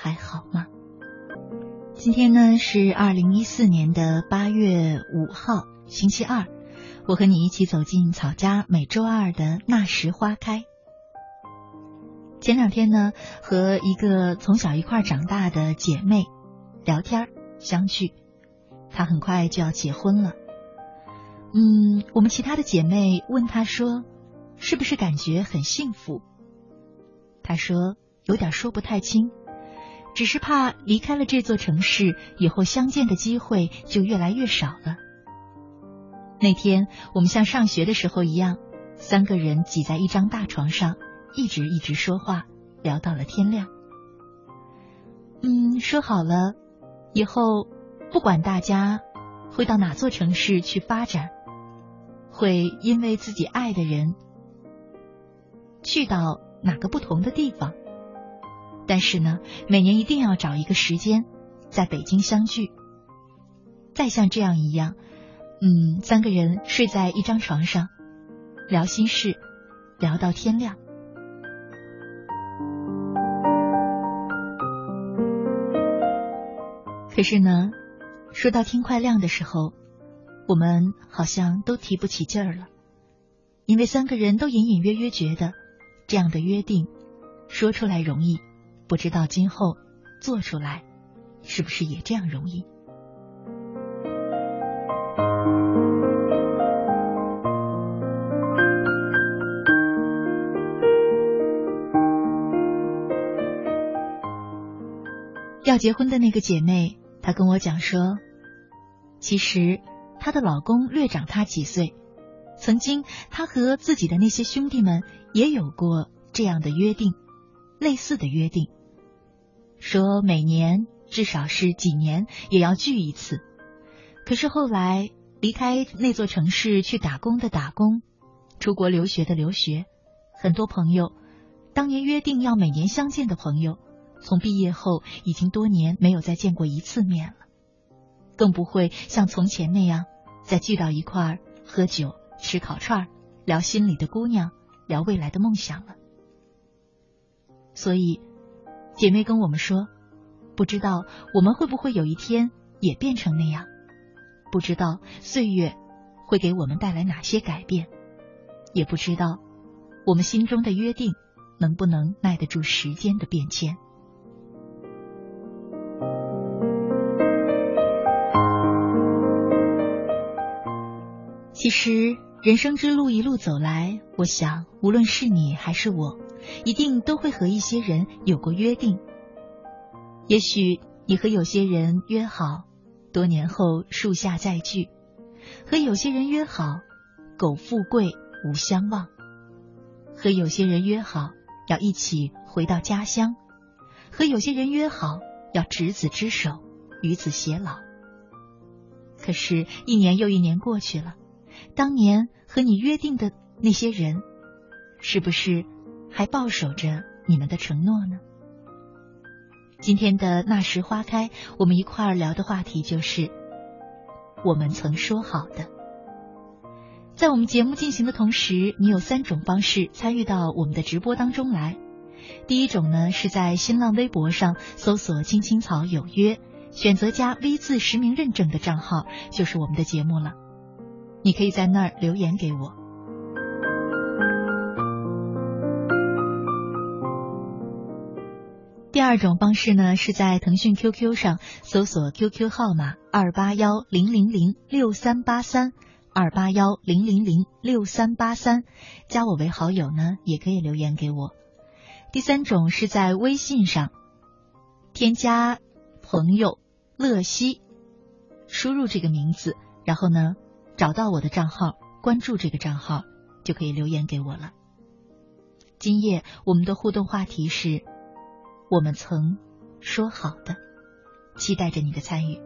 还好吗？今天呢是二零一四年的八月五号，星期二。我和你一起走进草家每周二的那时花开。前两天呢，和一个从小一块长大的姐妹聊天相聚，她很快就要结婚了。嗯，我们其他的姐妹问她说：“是不是感觉很幸福？”她说。有点说不太清，只是怕离开了这座城市以后相见的机会就越来越少了。那天我们像上学的时候一样，三个人挤在一张大床上，一直一直说话，聊到了天亮。嗯，说好了，以后不管大家会到哪座城市去发展，会因为自己爱的人去到哪个不同的地方。但是呢，每年一定要找一个时间，在北京相聚。再像这样一样，嗯，三个人睡在一张床上，聊心事，聊到天亮。可是呢，说到天快亮的时候，我们好像都提不起劲儿了，因为三个人都隐隐约约觉得，这样的约定说出来容易。不知道今后做出来是不是也这样容易？要结婚的那个姐妹，她跟我讲说，其实她的老公略长她几岁，曾经她和自己的那些兄弟们也有过这样的约定，类似的约定。说每年至少是几年也要聚一次，可是后来离开那座城市去打工的打工，出国留学的留学，很多朋友当年约定要每年相见的朋友，从毕业后已经多年没有再见过一次面了，更不会像从前那样再聚到一块儿喝酒吃烤串聊心里的姑娘聊未来的梦想了，所以。姐妹跟我们说，不知道我们会不会有一天也变成那样，不知道岁月会给我们带来哪些改变，也不知道我们心中的约定能不能耐得住时间的变迁。其实人生之路一路走来，我想无论是你还是我。一定都会和一些人有过约定。也许你和有些人约好，多年后树下再聚；和有些人约好，苟富贵无相忘；和有些人约好，要一起回到家乡；和有些人约好，要执子之手，与子偕老。可是，一年又一年过去了，当年和你约定的那些人，是不是？还抱守着你们的承诺呢。今天的那时花开，我们一块儿聊的话题就是我们曾说好的。在我们节目进行的同时，你有三种方式参与到我们的直播当中来。第一种呢，是在新浪微博上搜索“青青草有约”，选择加 V 字实名认证的账号，就是我们的节目了。你可以在那儿留言给我。第二种方式呢，是在腾讯 QQ 上搜索 QQ 号码二八幺零零零六三八三二八幺零零零六三八三，加我为好友呢，也可以留言给我。第三种是在微信上添加朋友乐西，输入这个名字，然后呢找到我的账号，关注这个账号，就可以留言给我了。今夜我们的互动话题是。我们曾说好的，期待着你的参与。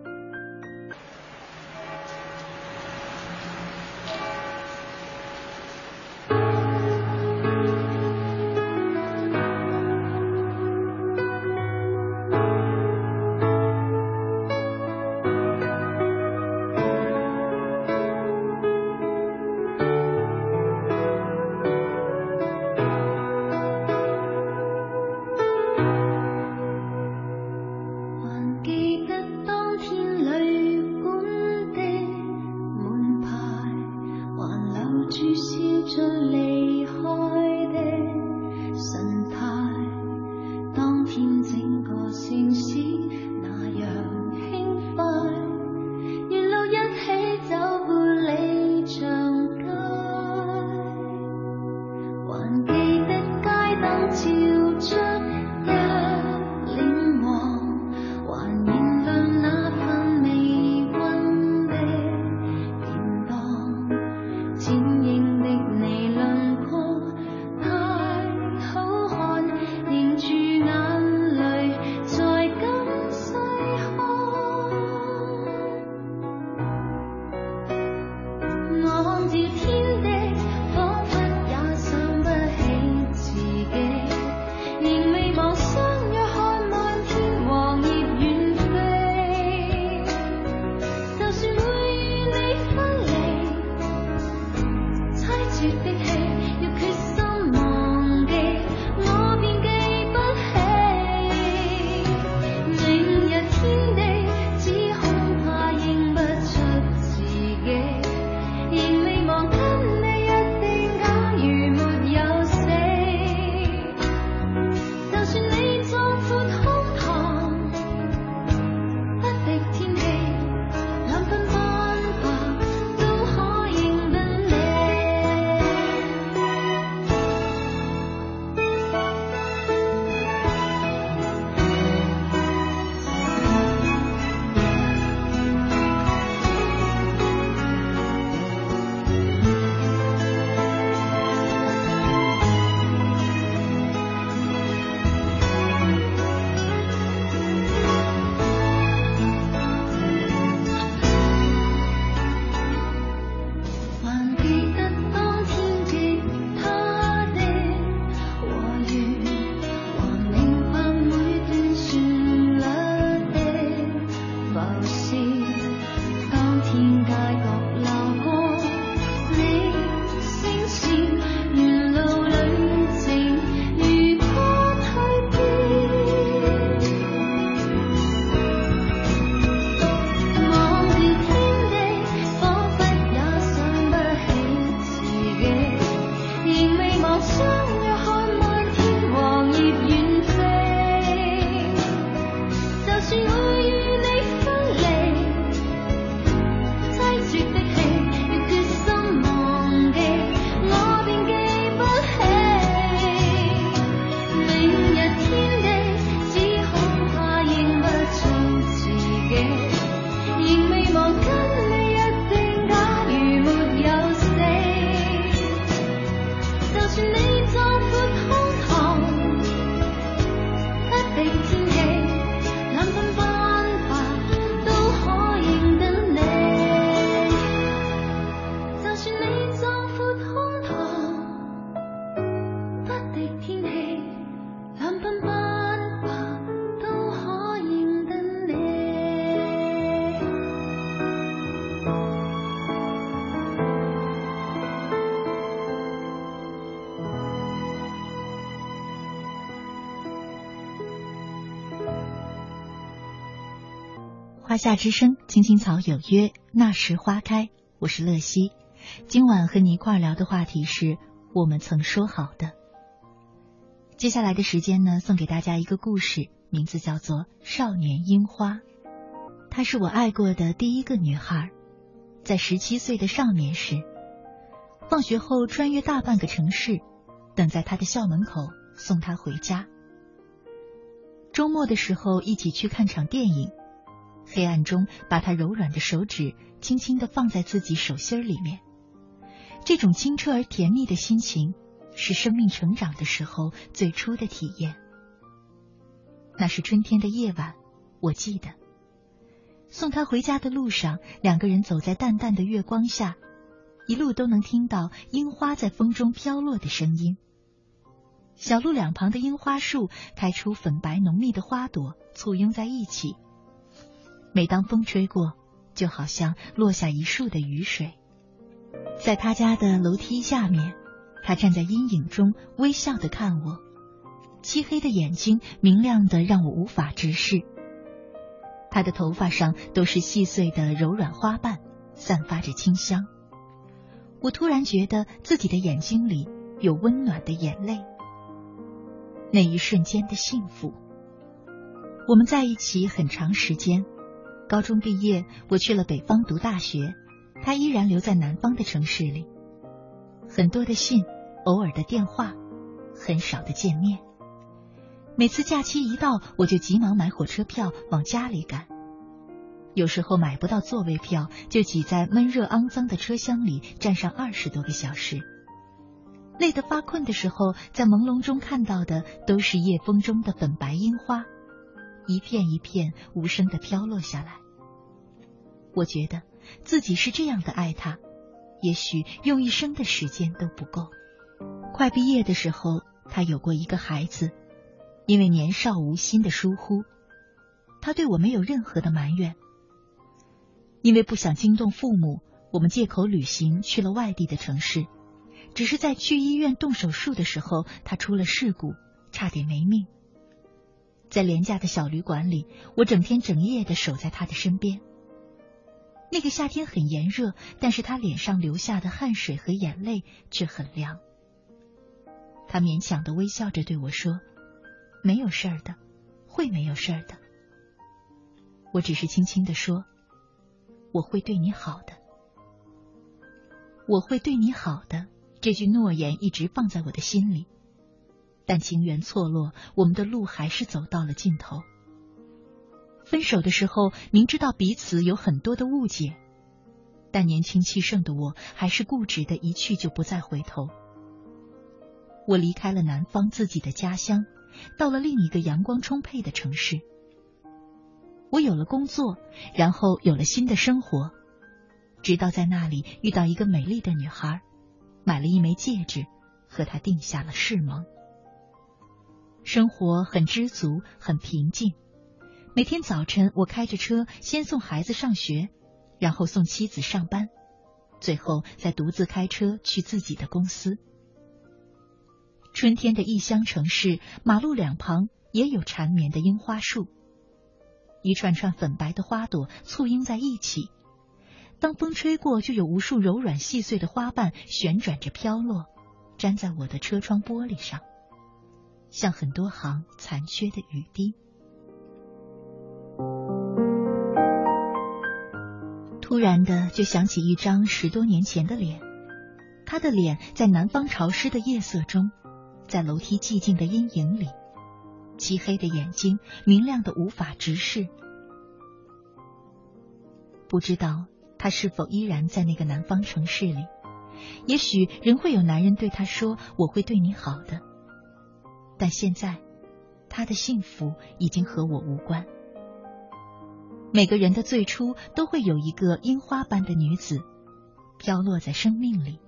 夏之声，青青草有约，那时花开。我是乐西，今晚和你一块聊的话题是我们曾说好的。接下来的时间呢，送给大家一个故事，名字叫做《少年樱花》。她是我爱过的第一个女孩，在十七岁的少年时，放学后穿越大半个城市，等在她的校门口送她回家。周末的时候，一起去看场电影。黑暗中，把他柔软的手指轻轻的放在自己手心里面，这种清澈而甜蜜的心情，是生命成长的时候最初的体验。那是春天的夜晚，我记得。送他回家的路上，两个人走在淡淡的月光下，一路都能听到樱花在风中飘落的声音。小路两旁的樱花树开出粉白浓密的花朵，簇拥在一起。每当风吹过，就好像落下一树的雨水。在他家的楼梯下面，他站在阴影中微笑的看我，漆黑的眼睛明亮的让我无法直视。他的头发上都是细碎的柔软花瓣，散发着清香。我突然觉得自己的眼睛里有温暖的眼泪。那一瞬间的幸福。我们在一起很长时间，高中毕业，我去了北方读大学，他依然留在南方的城市里。很多的信，偶尔的电话，很少的见面。每次假期一到，我就急忙买火车票往家里赶。有时候买不到座位票，就挤在闷热肮脏的车厢里站上二十多个小时。累得发困的时候，在朦胧中看到的都是夜风中的粉白樱花，一片一片无声的飘落下来。我觉得自己是这样的爱他，也许用一生的时间都不够。快毕业的时候，他有过一个孩子，因为年少无心的疏忽，他对我没有任何的埋怨。因为不想惊动父母，我们借口旅行去了外地的城市。只是在去医院动手术的时候，他出了事故，差点没命。在廉价的小旅馆里，我整天整夜的守在他的身边。那个夏天很炎热，但是他脸上流下的汗水和眼泪却很凉。他勉强的微笑着对我说：“没有事儿的，会没有事儿的。”我只是轻轻的说：“我会对你好的，我会对你好的。”这句诺言一直放在我的心里，但情缘错落，我们的路还是走到了尽头。分手的时候，明知道彼此有很多的误解，但年轻气盛的我还是固执的一去就不再回头。我离开了南方自己的家乡，到了另一个阳光充沛的城市。我有了工作，然后有了新的生活，直到在那里遇到一个美丽的女孩。买了一枚戒指，和他定下了誓盟。生活很知足，很平静。每天早晨，我开着车先送孩子上学，然后送妻子上班，最后再独自开车去自己的公司。春天的异乡城市，马路两旁也有缠绵的樱花树，一串串粉白的花朵簇拥在一起。当风吹过，就有无数柔软细碎的花瓣旋转着飘落，粘在我的车窗玻璃上，像很多行残缺的雨滴。突然的，就想起一张十多年前的脸，他的脸在南方潮湿的夜色中，在楼梯寂静的阴影里，漆黑的眼睛明亮的无法直视，不知道。他是否依然在那个南方城市里？也许仍会有男人对他说：“我会对你好的。”但现在，他的幸福已经和我无关。每个人的最初都会有一个樱花般的女子，飘落在生命里。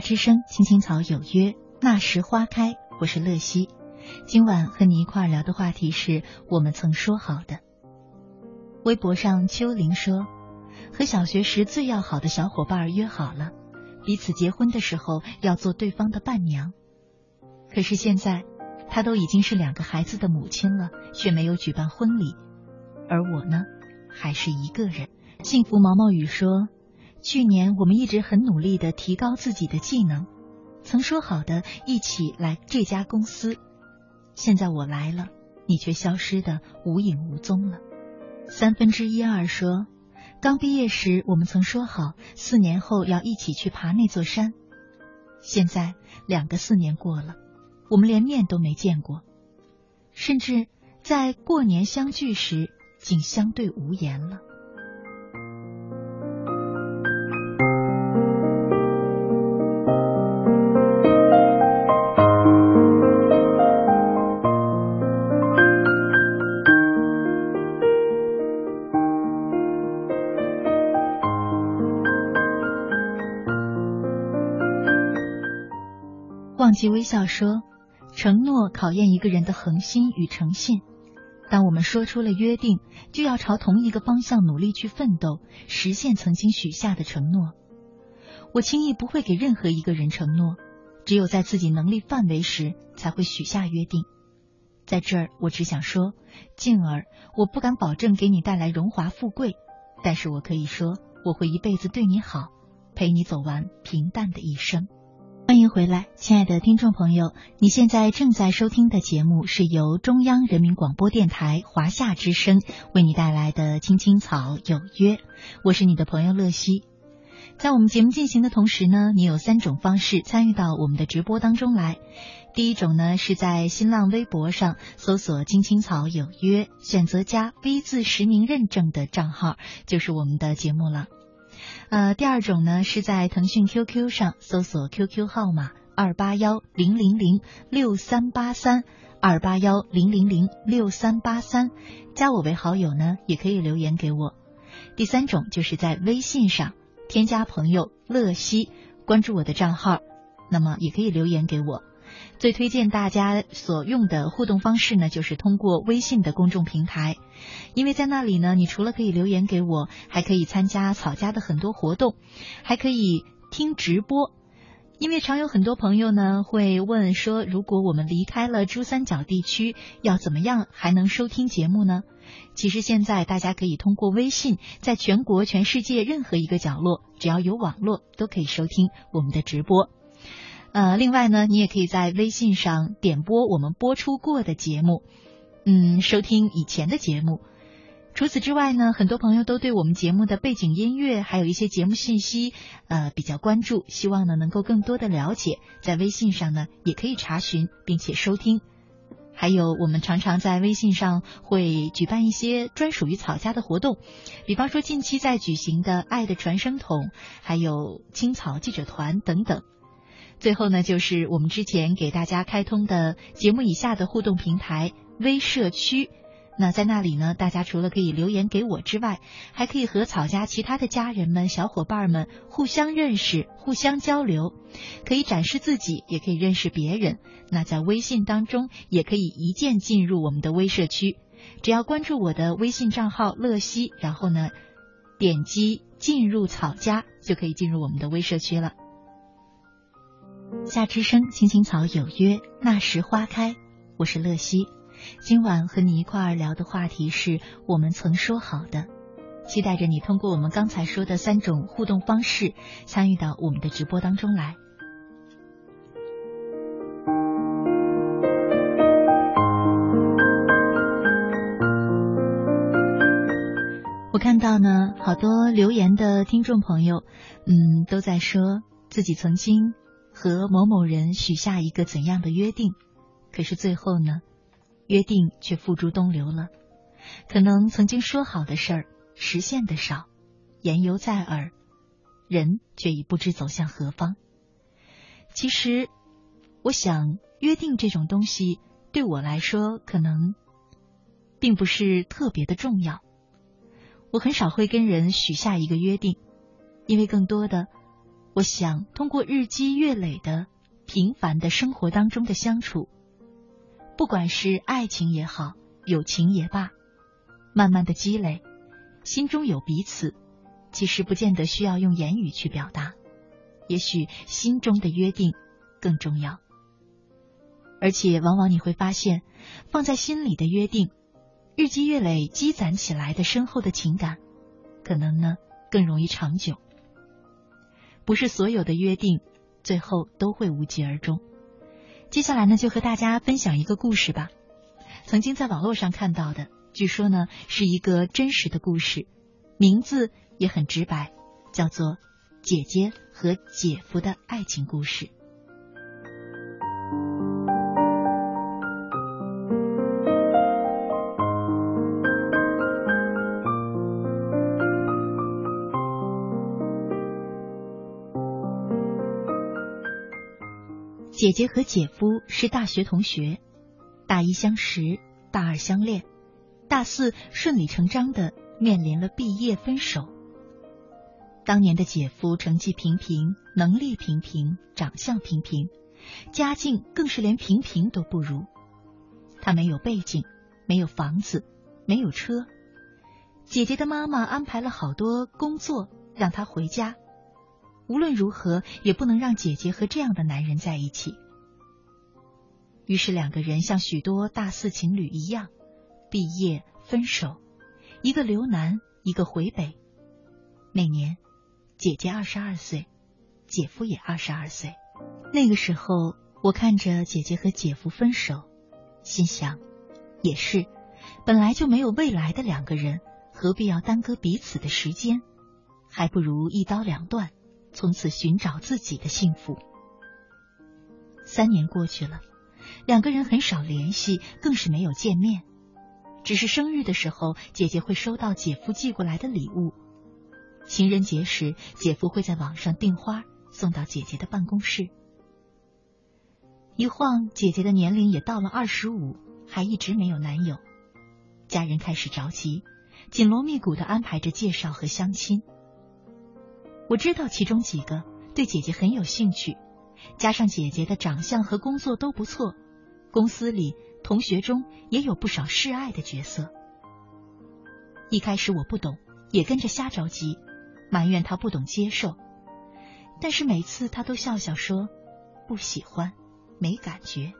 之声，青青草有约，那时花开。我是乐西，今晚和你一块聊的话题是我们曾说好的。微博上秋玲说，和小学时最要好的小伙伴约好了，彼此结婚的时候要做对方的伴娘。可是现在，她都已经是两个孩子的母亲了，却没有举办婚礼，而我呢，还是一个人。幸福毛毛雨说。去年我们一直很努力的提高自己的技能，曾说好的一起来这家公司，现在我来了，你却消失的无影无踪了。三分之一二说，刚毕业时我们曾说好四年后要一起去爬那座山，现在两个四年过了，我们连面都没见过，甚至在过年相聚时竟相对无言了。忘记微笑说，承诺考验一个人的恒心与诚信。当我们说出了约定，就要朝同一个方向努力去奋斗，实现曾经许下的承诺。我轻易不会给任何一个人承诺，只有在自己能力范围时才会许下约定。在这儿，我只想说，静儿，我不敢保证给你带来荣华富贵，但是我可以说，我会一辈子对你好，陪你走完平淡的一生。欢迎回来，亲爱的听众朋友，你现在正在收听的节目是由中央人民广播电台华夏之声为你带来的《青青草有约》，我是你的朋友乐西。在我们节目进行的同时呢，你有三种方式参与到我们的直播当中来。第一种呢，是在新浪微博上搜索“青青草有约”，选择加 V 字实名认证的账号，就是我们的节目了。呃，第二种呢，是在腾讯 QQ 上搜索 QQ 号码二八幺零零零六三八三二八幺零零零六三八三，加我为好友呢，也可以留言给我。第三种就是在微信上。添加朋友乐西，关注我的账号，那么也可以留言给我。最推荐大家所用的互动方式呢，就是通过微信的公众平台，因为在那里呢，你除了可以留言给我，还可以参加草家的很多活动，还可以听直播。因为常有很多朋友呢会问说，如果我们离开了珠三角地区，要怎么样还能收听节目呢？其实现在大家可以通过微信，在全国、全世界任何一个角落，只要有网络，都可以收听我们的直播。呃，另外呢，你也可以在微信上点播我们播出过的节目，嗯，收听以前的节目。除此之外呢，很多朋友都对我们节目的背景音乐，还有一些节目信息，呃，比较关注，希望呢能够更多的了解，在微信上呢也可以查询并且收听。还有，我们常常在微信上会举办一些专属于草家的活动，比方说近期在举行的“爱的传声筒”，还有青草记者团等等。最后呢，就是我们之前给大家开通的节目以下的互动平台微社区。那在那里呢，大家除了可以留言给我之外，还可以和草家其他的家人们、小伙伴们互相认识、互相交流，可以展示自己，也可以认识别人。那在微信当中，也可以一键进入我们的微社区，只要关注我的微信账号乐西，然后呢，点击进入草家，就可以进入我们的微社区了。夏之声，青青草有约，那时花开，我是乐西。今晚和你一块儿聊的话题是我们曾说好的，期待着你通过我们刚才说的三种互动方式参与到我们的直播当中来。我看到呢，好多留言的听众朋友，嗯，都在说自己曾经和某某人许下一个怎样的约定，可是最后呢？约定却付诸东流了，可能曾经说好的事儿实现的少，言犹在耳，人却已不知走向何方。其实，我想约定这种东西对我来说可能并不是特别的重要。我很少会跟人许下一个约定，因为更多的，我想通过日积月累的平凡的生活当中的相处。不管是爱情也好，友情也罢，慢慢的积累，心中有彼此，其实不见得需要用言语去表达，也许心中的约定更重要。而且往往你会发现，放在心里的约定，日积月累积攒起来的深厚的情感，可能呢更容易长久。不是所有的约定，最后都会无疾而终。接下来呢，就和大家分享一个故事吧。曾经在网络上看到的，据说呢是一个真实的故事，名字也很直白，叫做《姐姐和姐夫的爱情故事》。姐姐和姐夫是大学同学，大一相识，大二相恋，大四顺理成章的面临了毕业分手。当年的姐夫成绩平平，能力平平，长相平平，家境更是连平平都不如。他没有背景，没有房子，没有车。姐姐的妈妈安排了好多工作，让他回家。无论如何也不能让姐姐和这样的男人在一起。于是两个人像许多大四情侣一样，毕业分手，一个留南，一个回北。那年，姐姐二十二岁，姐夫也二十二岁。那个时候，我看着姐姐和姐夫分手，心想，也是，本来就没有未来的两个人，何必要耽搁彼此的时间？还不如一刀两断，从此寻找自己的幸福。三年过去了，两个人很少联系，更是没有见面。只是生日的时候，姐姐会收到姐夫寄过来的礼物；情人节时，姐夫会在网上订花送到姐姐的办公室。一晃，姐姐的年龄也到了二十五，还一直没有男友，家人开始着急，紧锣密鼓的安排着介绍和相亲。我知道其中几个对姐姐很有兴趣，加上姐姐的长相和工作都不错，公司里。同学中也有不少示爱的角色。一开始我不懂，也跟着瞎着急，埋怨他不懂接受。但是每次他都笑笑说：“不喜欢，没感觉。”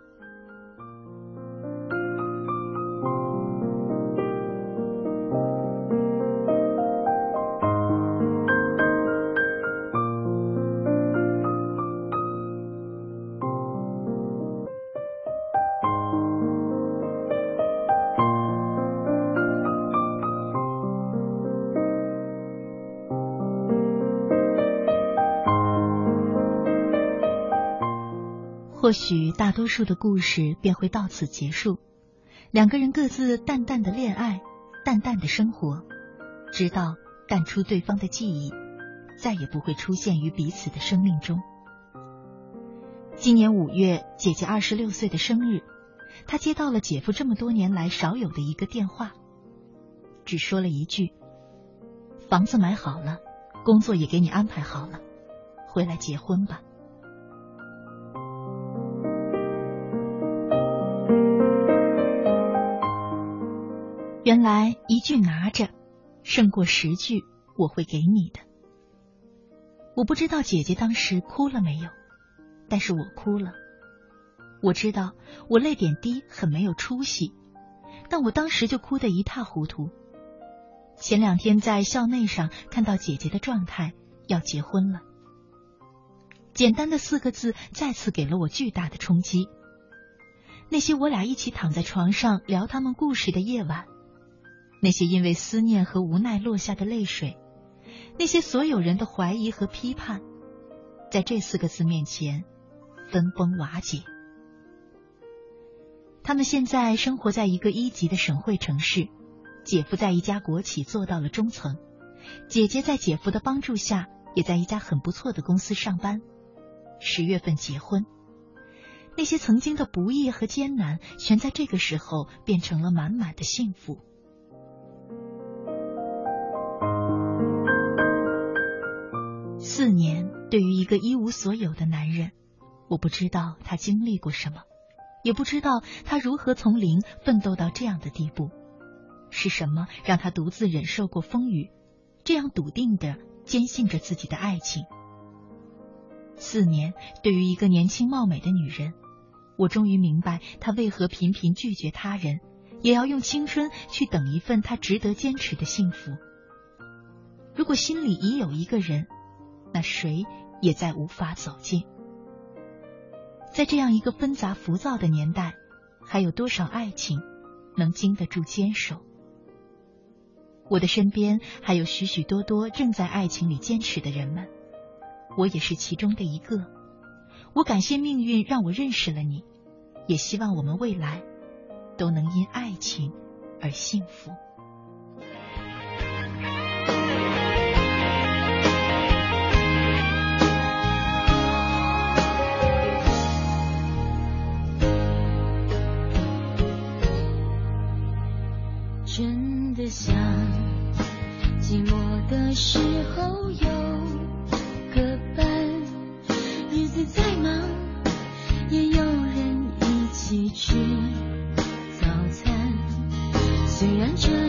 或许大多数的故事便会到此结束，两个人各自淡淡的恋爱，淡淡的生活，直到淡出对方的记忆，再也不会出现于彼此的生命中。今年五月，姐姐二十六岁的生日，她接到了姐夫这么多年来少有的一个电话，只说了一句：“房子买好了，工作也给你安排好了，回来结婚吧。”原来一句拿着，胜过十句我会给你的。我不知道姐姐当时哭了没有，但是我哭了。我知道我泪点低，很没有出息，但我当时就哭得一塌糊涂。前两天在校内上看到姐姐的状态，要结婚了。简单的四个字，再次给了我巨大的冲击。那些我俩一起躺在床上聊他们故事的夜晚。那些因为思念和无奈落下的泪水，那些所有人的怀疑和批判，在这四个字面前分崩瓦解。他们现在生活在一个一级的省会城市，姐夫在一家国企做到了中层，姐姐在姐夫的帮助下也在一家很不错的公司上班。十月份结婚，那些曾经的不易和艰难，全在这个时候变成了满满的幸福。四年对于一个一无所有的男人，我不知道他经历过什么，也不知道他如何从零奋斗到这样的地步。是什么让他独自忍受过风雨，这样笃定的坚信着自己的爱情？四年对于一个年轻貌美的女人，我终于明白他为何频频拒绝他人，也要用青春去等一份他值得坚持的幸福。如果心里已有一个人。那谁也再无法走近。在这样一个纷杂浮躁的年代，还有多少爱情能经得住坚守？我的身边还有许许多多正在爱情里坚持的人们，我也是其中的一个。我感谢命运让我认识了你，也希望我们未来都能因爱情而幸福。真的想寂寞的时候有虽然这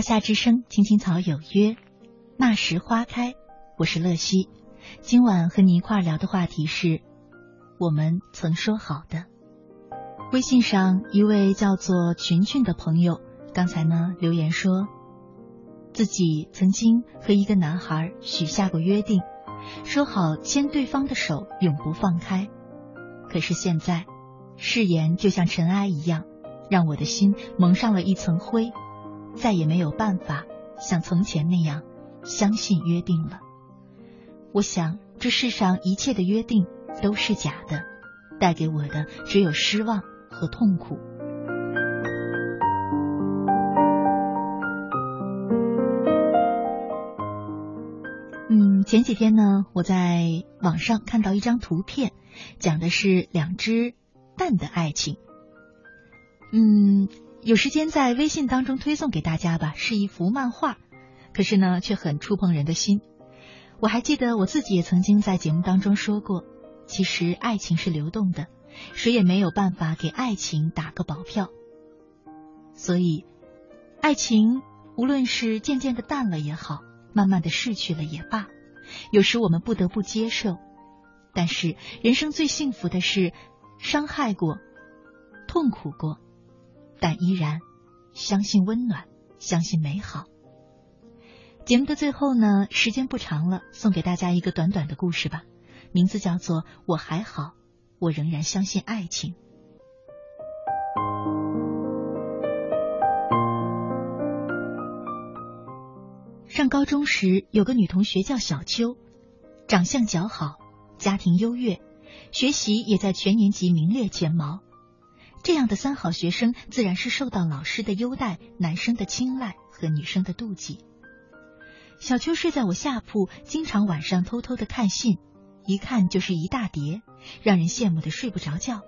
华夏之声，青青草有约，那时花开。我是乐西，今晚和你一块聊的话题是我们曾说好的。微信上一位叫做群群的朋友，刚才呢留言说，自己曾经和一个男孩许下过约定，说好牵对方的手永不放开。可是现在，誓言就像尘埃一样，让我的心蒙上了一层灰。再也没有办法像从前那样相信约定了。我想，这世上一切的约定都是假的，带给我的只有失望和痛苦。嗯，前几天呢，我在网上看到一张图片，讲的是两只蛋的爱情。嗯。有时间在微信当中推送给大家吧，是一幅漫画，可是呢，却很触碰人的心。我还记得我自己也曾经在节目当中说过，其实爱情是流动的，谁也没有办法给爱情打个保票。所以，爱情无论是渐渐的淡了也好，慢慢的逝去了也罢，有时我们不得不接受。但是，人生最幸福的是，伤害过，痛苦过。但依然相信温暖，相信美好。节目的最后呢，时间不长了，送给大家一个短短的故事吧，名字叫做《我还好，我仍然相信爱情》。上高中时，有个女同学叫小秋，长相姣好，家庭优越，学习也在全年级名列前茅。这样的三好学生，自然是受到老师的优待、男生的青睐和女生的妒忌。小秋睡在我下铺，经常晚上偷偷的看信，一看就是一大叠，让人羡慕的睡不着觉。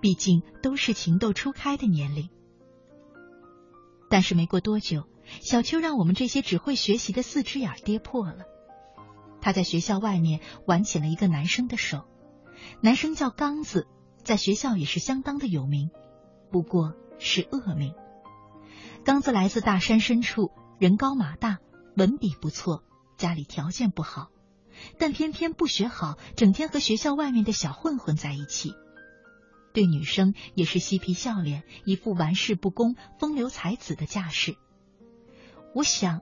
毕竟都是情窦初开的年龄。但是没过多久，小秋让我们这些只会学习的四只眼跌破了。他在学校外面挽起了一个男生的手，男生叫刚子。在学校也是相当的有名，不过是恶名。刚子来自大山深处，人高马大，文笔不错，家里条件不好，但偏偏不学好，整天和学校外面的小混混在一起。对女生也是嬉皮笑脸，一副玩世不恭、风流才子的架势。我想，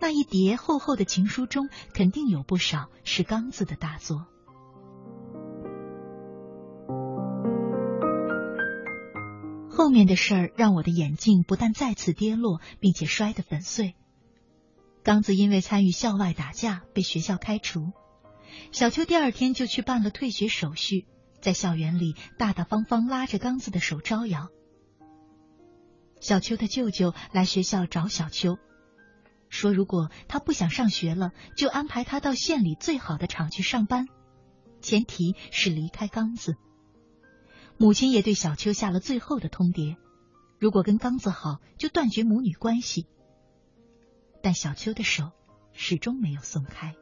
那一叠厚厚的情书中，肯定有不少是刚子的大作。后面的事儿让我的眼镜不但再次跌落，并且摔得粉碎。刚子因为参与校外打架被学校开除，小秋第二天就去办了退学手续，在校园里大大方方拉着刚子的手招摇。小秋的舅舅来学校找小秋，说如果他不想上学了，就安排他到县里最好的厂去上班，前提是离开刚子。母亲也对小秋下了最后的通牒：如果跟刚子好，就断绝母女关系。但小秋的手始终没有松开。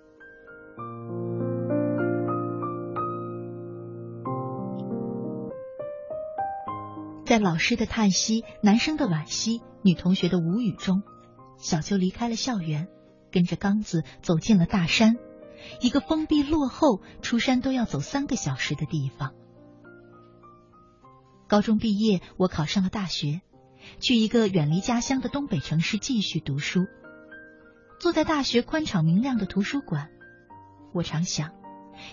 在老师的叹息、男生的惋惜、女同学的无语中，小秋离开了校园，跟着刚子走进了大山，一个封闭、落后、出山都要走三个小时的地方。高中毕业，我考上了大学，去一个远离家乡的东北城市继续读书。坐在大学宽敞明亮的图书馆，我常想，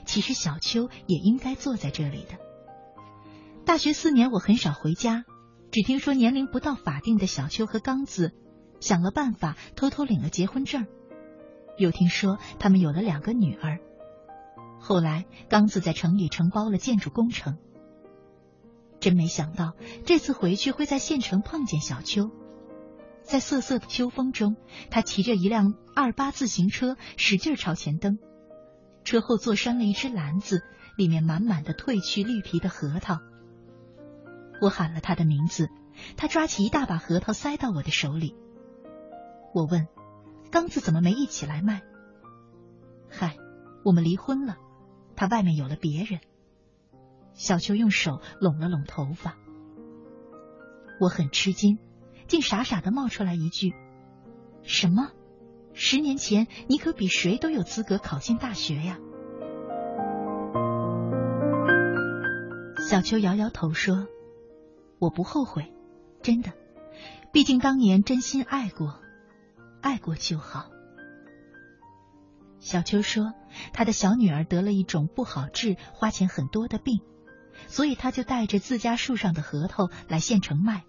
其实小秋也应该坐在这里的。大学四年，我很少回家，只听说年龄不到法定的小秋和刚子想了办法偷偷领了结婚证，又听说他们有了两个女儿。后来，刚子在城里承包了建筑工程。真没想到，这次回去会在县城碰见小秋。在瑟瑟的秋风中，他骑着一辆二八自行车，使劲朝前蹬。车后座拴了一只篮子，里面满满的褪去绿皮的核桃。我喊了他的名字，他抓起一大把核桃塞到我的手里。我问：“刚子怎么没一起来卖？”嗨，我们离婚了，他外面有了别人。小秋用手拢了拢头发，我很吃惊，竟傻傻的冒出来一句：“什么？十年前你可比谁都有资格考进大学呀？”小秋摇摇头说：“我不后悔，真的，毕竟当年真心爱过，爱过就好。”小秋说：“他的小女儿得了一种不好治、花钱很多的病。”所以他就带着自家树上的核桃来县城卖。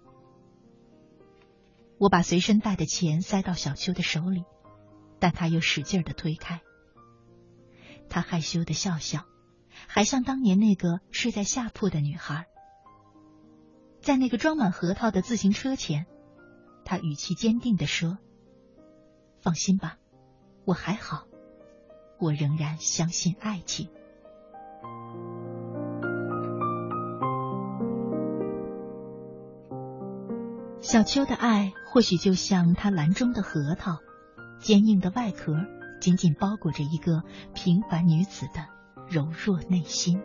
我把随身带的钱塞到小秋的手里，但他又使劲的推开。他害羞的笑笑，还像当年那个睡在下铺的女孩。在那个装满核桃的自行车前，他语气坚定的说：“放心吧，我还好，我仍然相信爱情。”小秋的爱或许就像他篮中的核桃，坚硬的外壳紧紧包裹着一个平凡女子的柔弱内心。